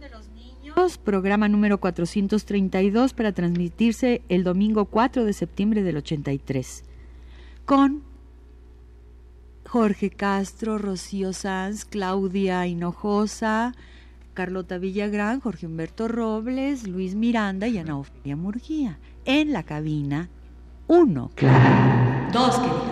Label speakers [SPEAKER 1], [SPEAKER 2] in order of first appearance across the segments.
[SPEAKER 1] de los Niños, programa número 432 para transmitirse el domingo 4 de septiembre del 83. Con Jorge Castro, Rocío Sanz, Claudia Hinojosa, Carlota Villagrán, Jorge Humberto Robles, Luis Miranda y Ana Ofelia Murguía. En la cabina 1. Dos, querida,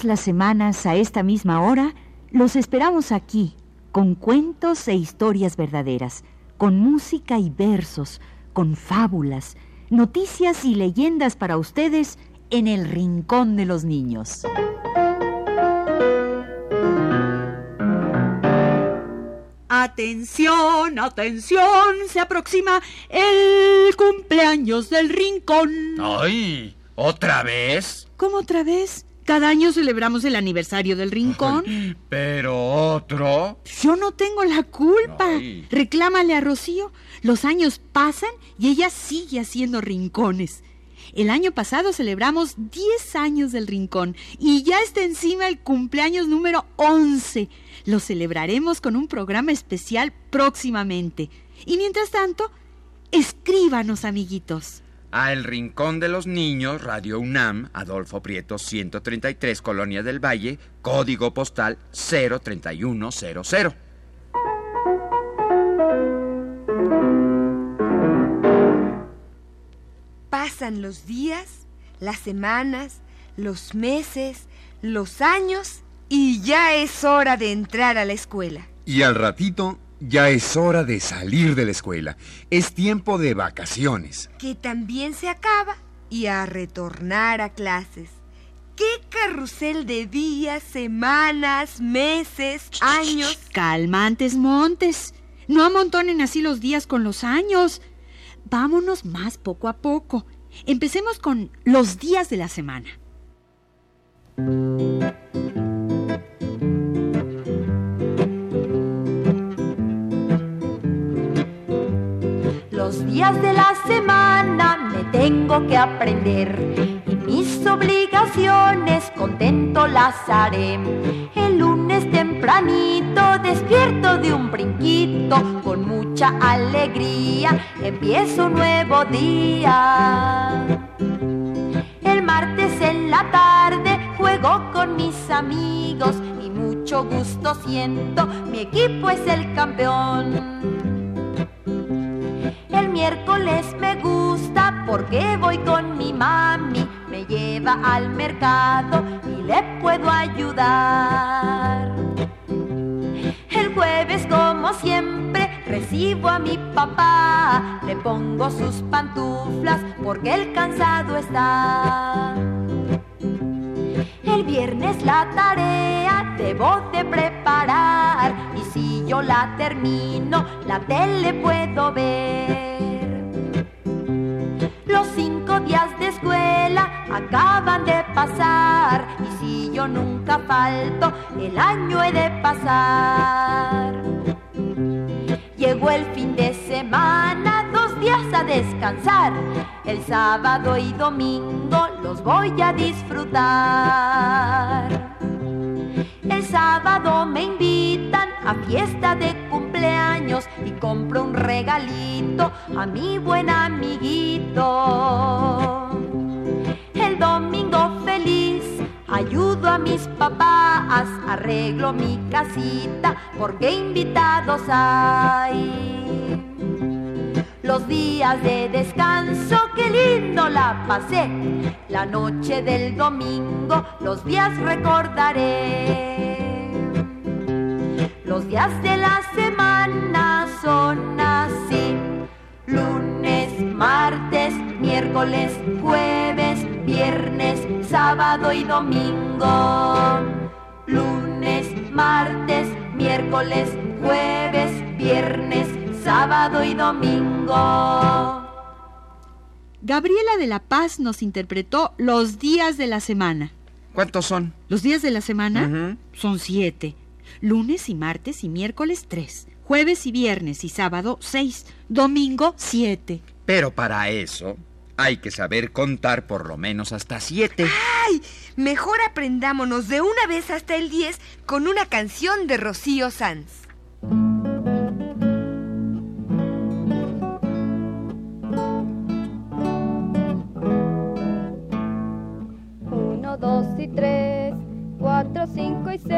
[SPEAKER 1] Todas las semanas a esta misma hora los esperamos aquí con cuentos e historias verdaderas, con música y versos, con fábulas, noticias y leyendas para ustedes en el Rincón de los Niños. Atención, atención, se aproxima el cumpleaños del Rincón.
[SPEAKER 2] ¡Ay! ¿Otra vez?
[SPEAKER 1] ¿Cómo otra vez? Cada año celebramos el aniversario del Rincón.
[SPEAKER 2] ¿Pero otro?
[SPEAKER 1] Yo no tengo la culpa.
[SPEAKER 2] Ay.
[SPEAKER 1] Reclámale a Rocío. Los años pasan y ella sigue haciendo rincones. El año pasado celebramos 10 años del Rincón y ya está encima el cumpleaños número 11. Lo celebraremos con un programa especial próximamente. Y mientras tanto, escríbanos, amiguitos.
[SPEAKER 2] A El Rincón de los Niños, Radio UNAM, Adolfo Prieto 133, Colonia del Valle, código postal 03100.
[SPEAKER 3] Pasan los días, las semanas, los meses, los años y ya es hora de entrar a la escuela.
[SPEAKER 4] Y al ratito ya es hora de salir de la escuela. Es tiempo de vacaciones.
[SPEAKER 3] Que también se acaba y a retornar a clases. ¡Qué carrusel de días, semanas, meses, años!
[SPEAKER 1] Calmantes montes. No amontonen así los días con los años. Vámonos más poco a poco. Empecemos con los días de la semana.
[SPEAKER 5] Días de la semana me tengo que aprender y mis obligaciones contento las haré. El lunes tempranito despierto de un brinquito con mucha alegría empiezo un nuevo día. El martes en la tarde juego con mis amigos y mucho gusto siento, mi equipo es el campeón. El miércoles me gusta porque voy con mi mami, me lleva al mercado y le puedo ayudar. El jueves como siempre recibo a mi papá, le pongo sus pantuflas porque el cansado está. El viernes la tarea debo de preparar yo la termino, la tele puedo ver. Los cinco días de escuela acaban de pasar y si yo nunca falto, el año he de pasar. Llegó el fin de semana, dos días a descansar. El sábado y domingo los voy a disfrutar. El sábado me invitan a fiesta de cumpleaños y compro un regalito a mi buen amiguito. El domingo feliz ayudo a mis papás, arreglo mi casita porque invitados hay. Los días de descanso, qué lindo la pasé. La noche del domingo, los días recordaré. Los días de la semana son así. Lunes, martes, miércoles, jueves, viernes, sábado y domingo. Lunes, martes, miércoles, jueves, viernes, sábado y domingo.
[SPEAKER 1] Gabriela de la Paz nos interpretó los días de la semana.
[SPEAKER 2] ¿Cuántos son?
[SPEAKER 1] Los días de la semana son siete. Lunes y martes y miércoles tres. Jueves y viernes y sábado seis. Domingo siete.
[SPEAKER 2] Pero para eso hay que saber contar por lo menos hasta siete.
[SPEAKER 3] ¡Ay! Mejor aprendámonos de una vez hasta el 10 con una canción de Rocío Sanz.
[SPEAKER 6] Uno, dos y tres, cuatro, cinco y seis,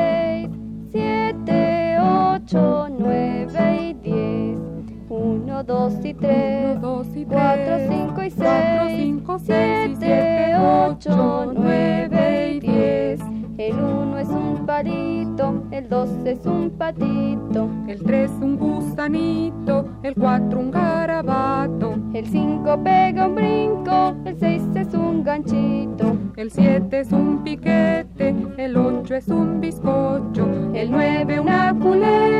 [SPEAKER 6] dos y tres, cuatro, cinco y seis, siete, ocho, nueve y diez. El uno es un palito, el dos es un patito,
[SPEAKER 7] el tres un gusanito, el cuatro un garabato,
[SPEAKER 6] el cinco pega un brinco, el seis es un ganchito,
[SPEAKER 7] el siete es un piquete, el ocho es un bizcocho,
[SPEAKER 6] el nueve una culeta.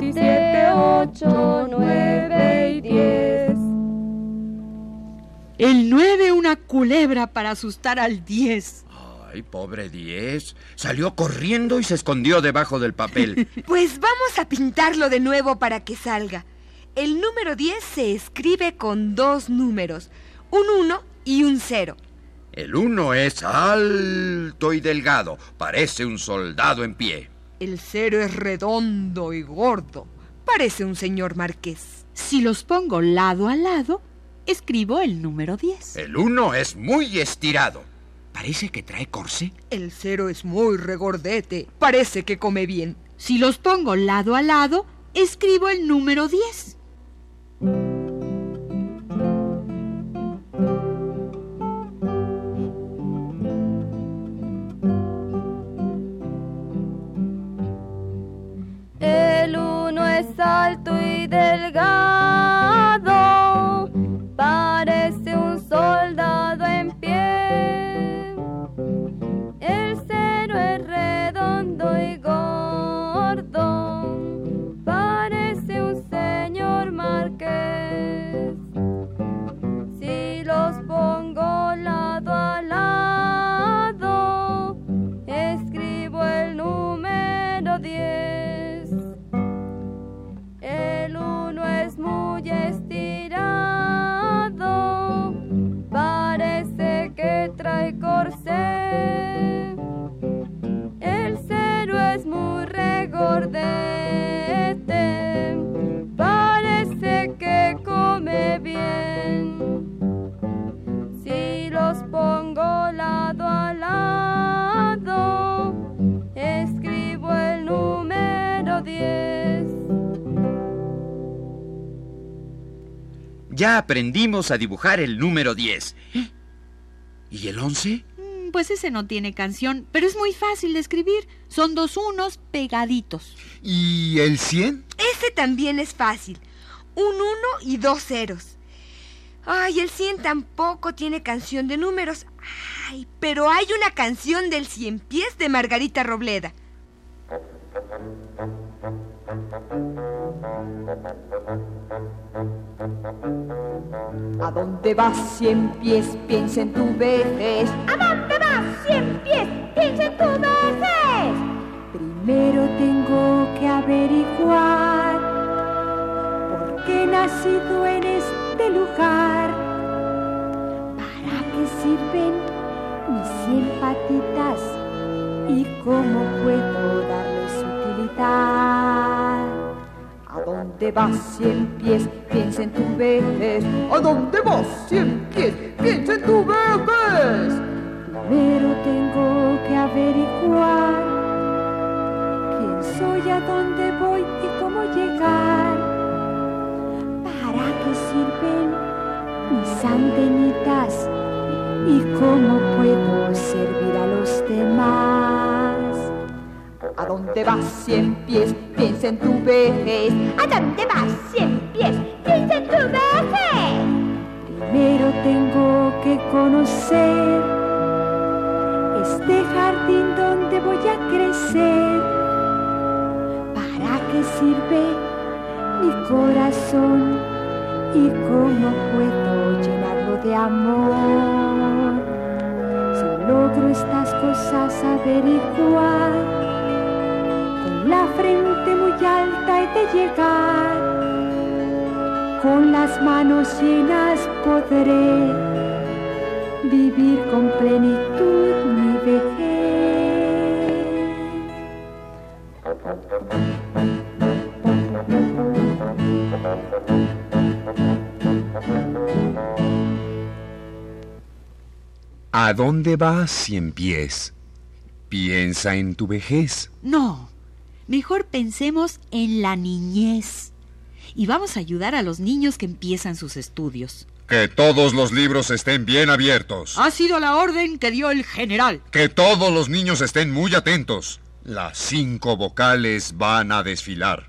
[SPEAKER 6] 7, 8, 9 y
[SPEAKER 7] 10.
[SPEAKER 6] El 9 una culebra para
[SPEAKER 1] asustar al 10.
[SPEAKER 2] Ay, pobre 10. Salió corriendo y se escondió debajo del papel.
[SPEAKER 3] pues vamos a pintarlo de nuevo para que salga. El número 10 se escribe con dos números, un 1 y un 0.
[SPEAKER 2] El 1 es alto y delgado, parece un soldado en pie.
[SPEAKER 3] El 0 es redondo y gordo. Parece un señor marqués.
[SPEAKER 1] Si los pongo lado a lado, escribo el número 10.
[SPEAKER 2] El uno es muy estirado. Parece que trae corsé.
[SPEAKER 3] El 0 es muy regordete. Parece que come bien.
[SPEAKER 1] Si los pongo lado a lado, escribo el número 10.
[SPEAKER 2] Ya aprendimos a dibujar el número 10. ¿Y el 11?
[SPEAKER 1] Mm, Pues ese no tiene canción, pero es muy fácil de escribir. Son dos unos pegaditos.
[SPEAKER 4] ¿Y el 100?
[SPEAKER 3] Ese también es fácil. Un 1 y dos ceros. Ay, el 100 tampoco tiene canción de números. Ay, pero hay una canción del cien pies de Margarita Robleda.
[SPEAKER 5] ¿A dónde vas cien pies? Piensa en tu vejez. ¿A dónde vas cien pies? Piensa en tu vejez.
[SPEAKER 8] Primero tengo que averiguar por qué he nacido en este lugar. ¿Para qué sirven mis cien patitas? ¿Y cómo puedo darles utilidad? ¿A dónde vas cien pies? Piensa en tu vejez. ¿A dónde vas cien pies? Piensa en tu vejez. Primero tengo que averiguar quién soy, a dónde voy y cómo llegar. ¿Para qué sirven mis antenitas y cómo puedo servir a los demás? ¿A dónde vas cien pies? Piensa en tu vejez. ¿A dónde vas cien pies? Piensa en tu vejez. Primero tengo que conocer este jardín donde voy a crecer. ¿Para qué sirve mi corazón? ¿Y cómo puedo llenarlo de amor? Si logro estas cosas averiguar, frente muy alta he de llegar. Con las manos llenas podré vivir con plenitud mi vejez.
[SPEAKER 4] ¿A dónde vas, cien pies? Piensa en tu vejez.
[SPEAKER 1] No, mejor pensemos en la niñez. Y vamos a ayudar a los niños que empiezan sus estudios.
[SPEAKER 4] Que todos los libros estén bien abiertos.
[SPEAKER 1] Ha sido la orden que dio el general.
[SPEAKER 4] Que todos los niños estén muy atentos. Las cinco vocales van a desfilar.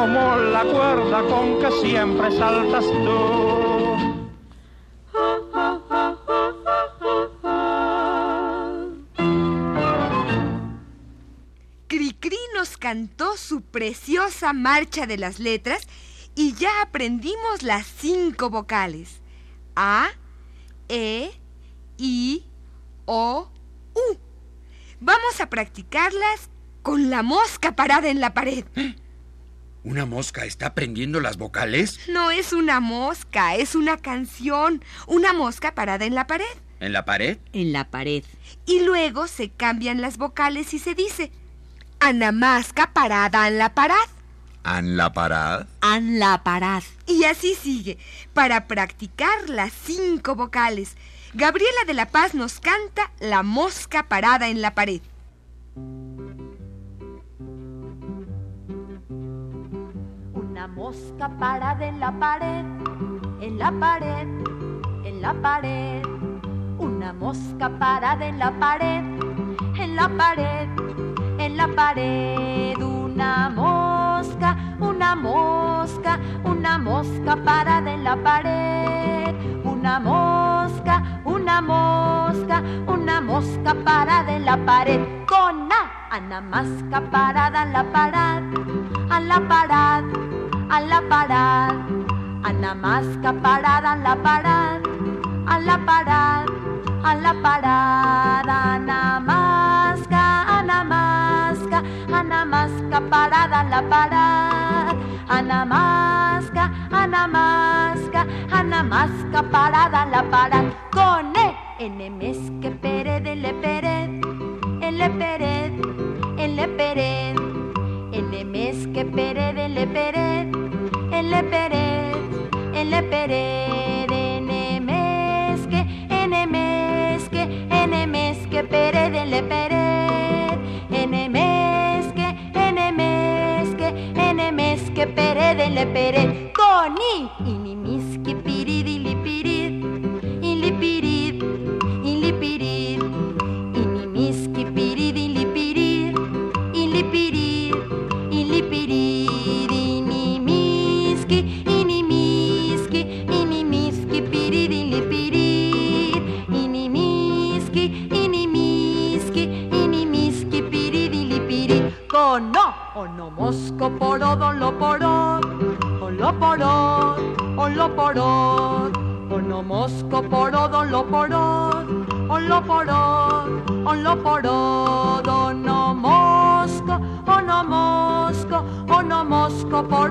[SPEAKER 9] como la cuerda con que siempre saltas tú.
[SPEAKER 3] Cricri nos cantó su preciosa marcha de las letras y ya aprendimos las cinco vocales. A, E, I, O, U. Vamos a practicarlas con la mosca parada en la pared.
[SPEAKER 2] ¿Una mosca está aprendiendo las vocales?
[SPEAKER 3] No es una mosca, es una canción. Una mosca parada en la pared.
[SPEAKER 2] ¿En la pared?
[SPEAKER 1] En la pared.
[SPEAKER 3] Y luego se cambian las vocales y se dice Anamasca parada en la parad.
[SPEAKER 4] ¿Han la parad?
[SPEAKER 1] An la parad.
[SPEAKER 3] Y así sigue, para practicar las cinco vocales. Gabriela de la Paz nos canta La mosca parada en la pared.
[SPEAKER 5] Mosca parada en la pared, en la pared, en la pared. Una mosca parada en la pared, en la pared, en la pared. Una mosca, una mosca, una mosca parada en la pared. Una mosca, una mosca, una mosca parada en la pared. Con A, Ana Masca parada en la parad, a la parad, a la parad. Ana Masca parada en la parad, a la parad, a la parada. Ana Masca, Ana Masca, Ana Masca parada en la parad. Ana Masca, Ana Masca, Ana Masca parada en la parad. Con E, N que pered, le pered, le pered, le pered. N que pered, le pered, le pered, le pered. N que, N que, N que pered, le pered. N que, N que, N que pered, le pered.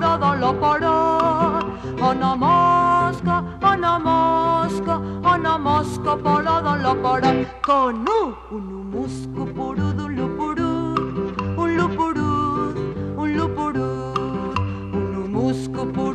[SPEAKER 5] Onomosco porodo, lo porod. Onomosco, onomosco, onomosco porodo, lo porod. Con U, unumusco purudu, lupurud, un lupurud, un lupurud. Unumusco purudu, un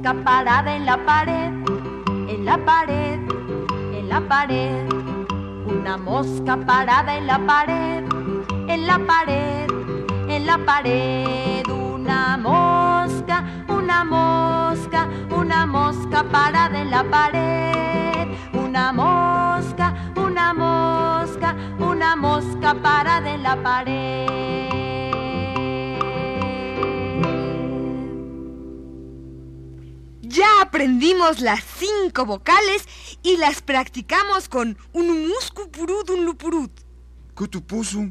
[SPEAKER 5] mosca parada en la pared, en la pared, en la pared. Una mosca parada en la pared, en la pared, en la pared. Una mosca, una mosca, una mosca parada en la pared.
[SPEAKER 3] Aprendimos las cinco vocales y las practicamos con unumuscu purud un lupurud.
[SPEAKER 4] Cutupusu.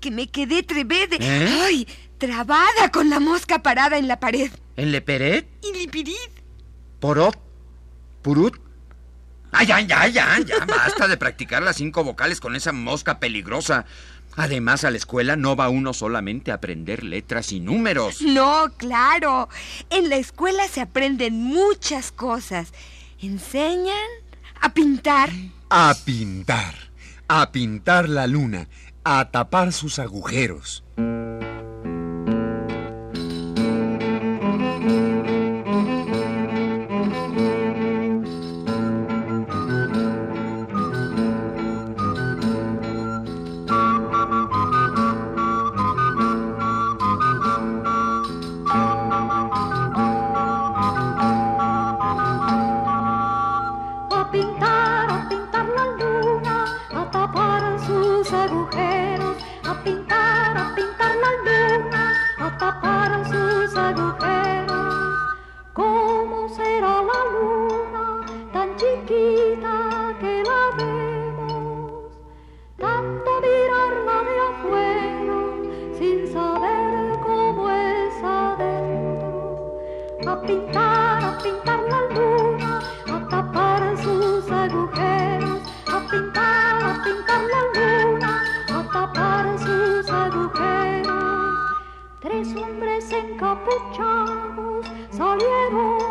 [SPEAKER 3] Que me quedé trevede.
[SPEAKER 2] ¿Eh?
[SPEAKER 3] ¡Ay! Trabada con la mosca parada en la pared.
[SPEAKER 2] ¿En Leperet?
[SPEAKER 3] Y lipirid.
[SPEAKER 2] ¿Porot? ¿Purut? ¡Ay, ya, ya, ya! Ya basta de practicar las cinco vocales con esa mosca peligrosa. Además, a la escuela no va uno solamente a aprender letras y números.
[SPEAKER 3] No, claro. En la escuela se aprenden muchas cosas. Enseñan a pintar.
[SPEAKER 4] A pintar. A pintar la luna. A tapar sus agujeros.
[SPEAKER 10] Encapuchados salieron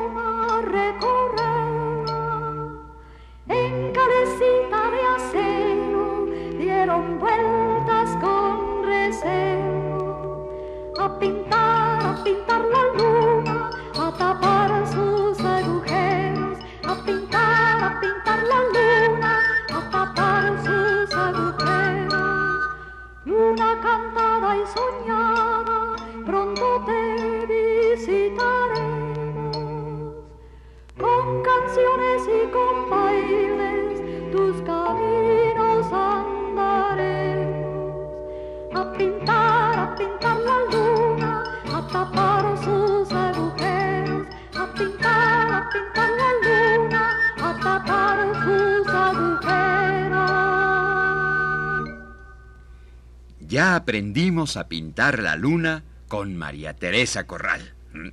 [SPEAKER 2] Ya aprendimos a pintar la luna con María Teresa Corral. ¿Mm?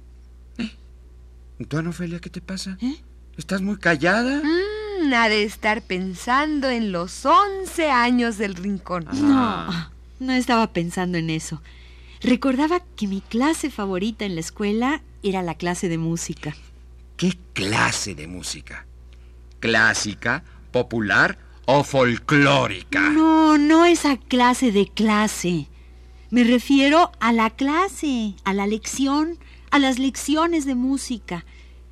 [SPEAKER 2] ¿Eh? ¿Tú, Ana Ofelia, qué te pasa? ¿Estás muy callada?
[SPEAKER 3] Mm, ha de estar pensando en los 11 años del rincón.
[SPEAKER 5] No, no estaba pensando en eso. Recordaba que mi clase favorita en la escuela era la clase de música.
[SPEAKER 2] ¿Qué clase de música? ¿Clásica, popular o folclórica?
[SPEAKER 5] No, no esa clase de clase. Me refiero a la clase, a la lección, a las lecciones de música.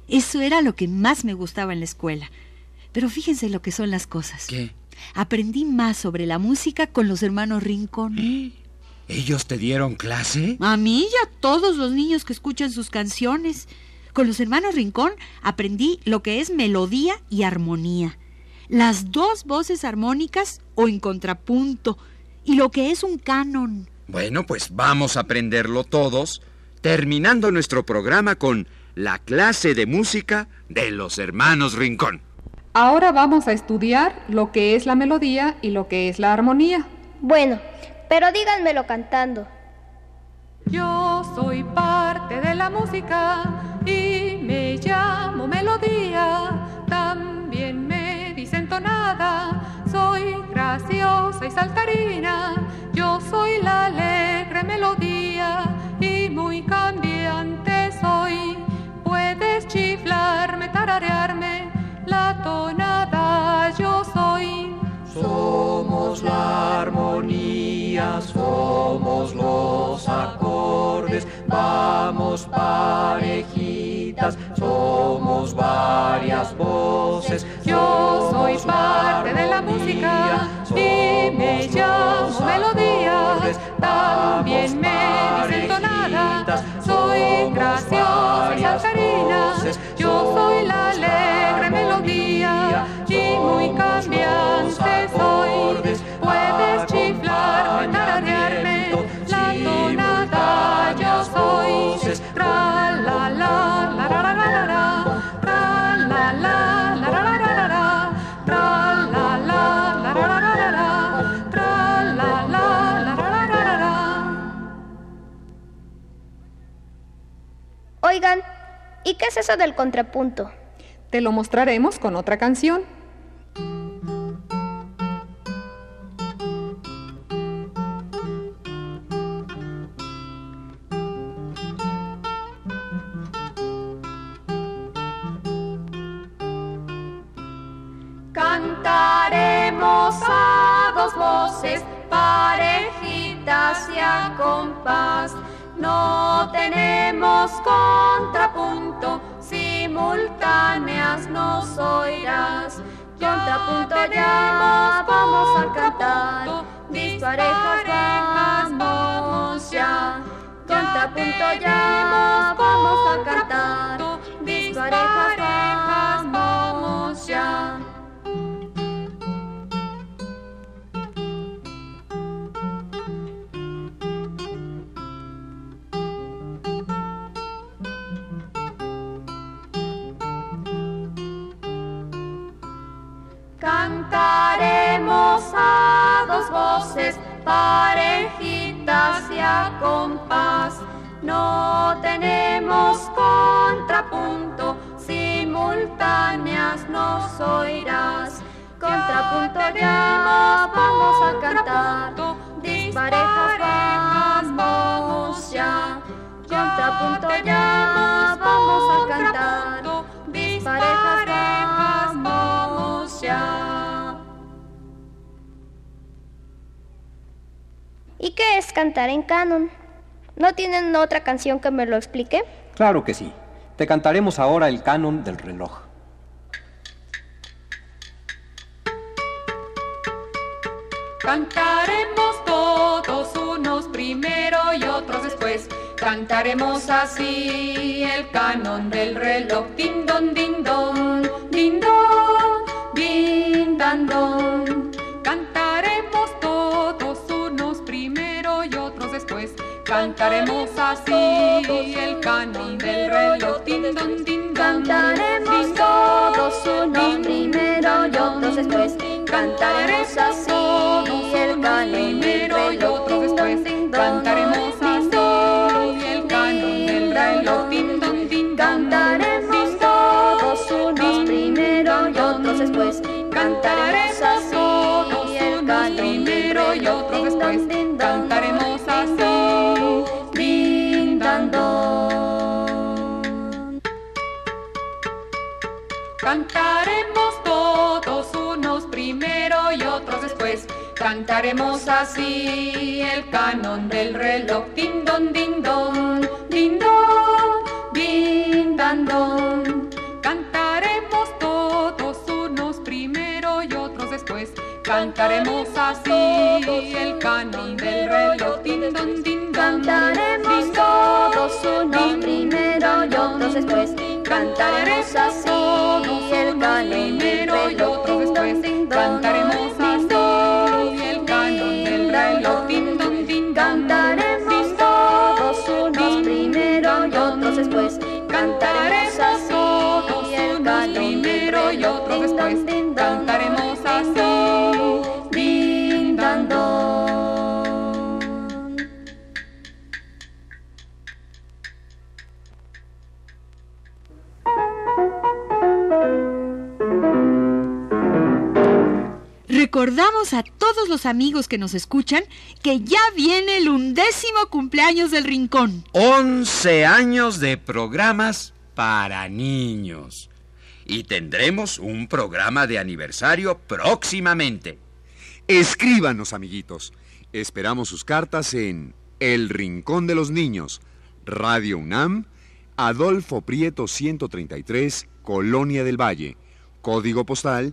[SPEAKER 5] Eso era lo que más me gustaba en la escuela. Pero fíjense lo que son las cosas.
[SPEAKER 2] ¿Qué?
[SPEAKER 5] Aprendí más sobre la música con los hermanos Rincón.
[SPEAKER 2] ¿Ellos te dieron clase?
[SPEAKER 5] A mí y a todos los niños que escuchan sus canciones. Con los hermanos Rincón aprendí lo que es melodía y armonía. Las dos voces armónicas o en contrapunto. Y lo que es un canon.
[SPEAKER 2] Bueno, pues vamos a aprenderlo todos, terminando nuestro programa con la clase de música de los hermanos Rincón.
[SPEAKER 11] Ahora vamos a estudiar lo que es la melodía y lo que es la armonía.
[SPEAKER 12] Bueno, pero díganmelo cantando.
[SPEAKER 11] Yo soy parte de la música y me llamo melodía. Soy graciosa y saltarina. Yo soy la alegre melodía y muy cambiante soy. Puedes chiflarme, tararearme, la tonada yo soy.
[SPEAKER 7] Somos la armonía, somos
[SPEAKER 12] eso del contrapunto?
[SPEAKER 11] Te lo mostraremos con otra canción.
[SPEAKER 6] Cantaremos a dos voces, parejitas y a compás. No tenemos contrapunto, simultáneas nos oirás. Contrapunto ya vamos a cantar, disparejas vamos ya. Contrapunto ya vamos a cantar, disparejas montañas nos oirás. Contrapunto ya vamos a cantar, disparejas vamos ya. Contrapunto ya vamos a cantar, disparejas vamos ya.
[SPEAKER 12] ¿Y qué es cantar en canon? ¿No tienen otra canción que me lo explique?
[SPEAKER 13] Claro que sí. Te cantaremos ahora el canon del reloj.
[SPEAKER 7] Cantaremos todos unos primero y otros después. Cantaremos así el canon del reloj. Din don, din don, din don, din dan don. Cantaremos todos unos primero y otros después. Cantaremos así el canon del reloj. Din don, din don.
[SPEAKER 6] Cantaremos todos unos primero y otros después. Cantaremos así primero y otros después. Cantaremos así el canon
[SPEAKER 7] del reloj. Din don, din don, din don, din dan don. Cantaremos todos unos primero y otros después. Cantaremos así el canon del reloj. Din don, din don.
[SPEAKER 6] Cantaremos todos unos primero y otros después. Cantaremos así el canon del reloj.
[SPEAKER 7] Cantaremos
[SPEAKER 5] Recordamos a todos los amigos que nos escuchan que ya viene el undécimo cumpleaños del Rincón.
[SPEAKER 2] 11 años de programas para niños. Y tendremos un programa de aniversario próximamente.
[SPEAKER 4] Escríbanos, amiguitos. Esperamos sus cartas en El Rincón de los Niños, Radio UNAM, Adolfo Prieto 133, Colonia del Valle, código postal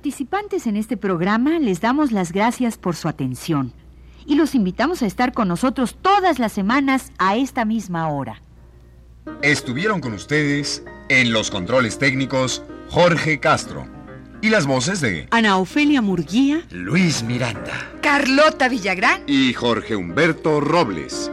[SPEAKER 5] Participantes en este programa les damos las gracias por su atención y los invitamos a estar con nosotros todas las semanas a esta misma hora.
[SPEAKER 4] Estuvieron con ustedes en los controles técnicos Jorge Castro y las voces de
[SPEAKER 5] Ana Ofelia Murguía,
[SPEAKER 2] Luis Miranda.
[SPEAKER 3] Carlota Villagrán.
[SPEAKER 4] y Jorge Humberto Robles.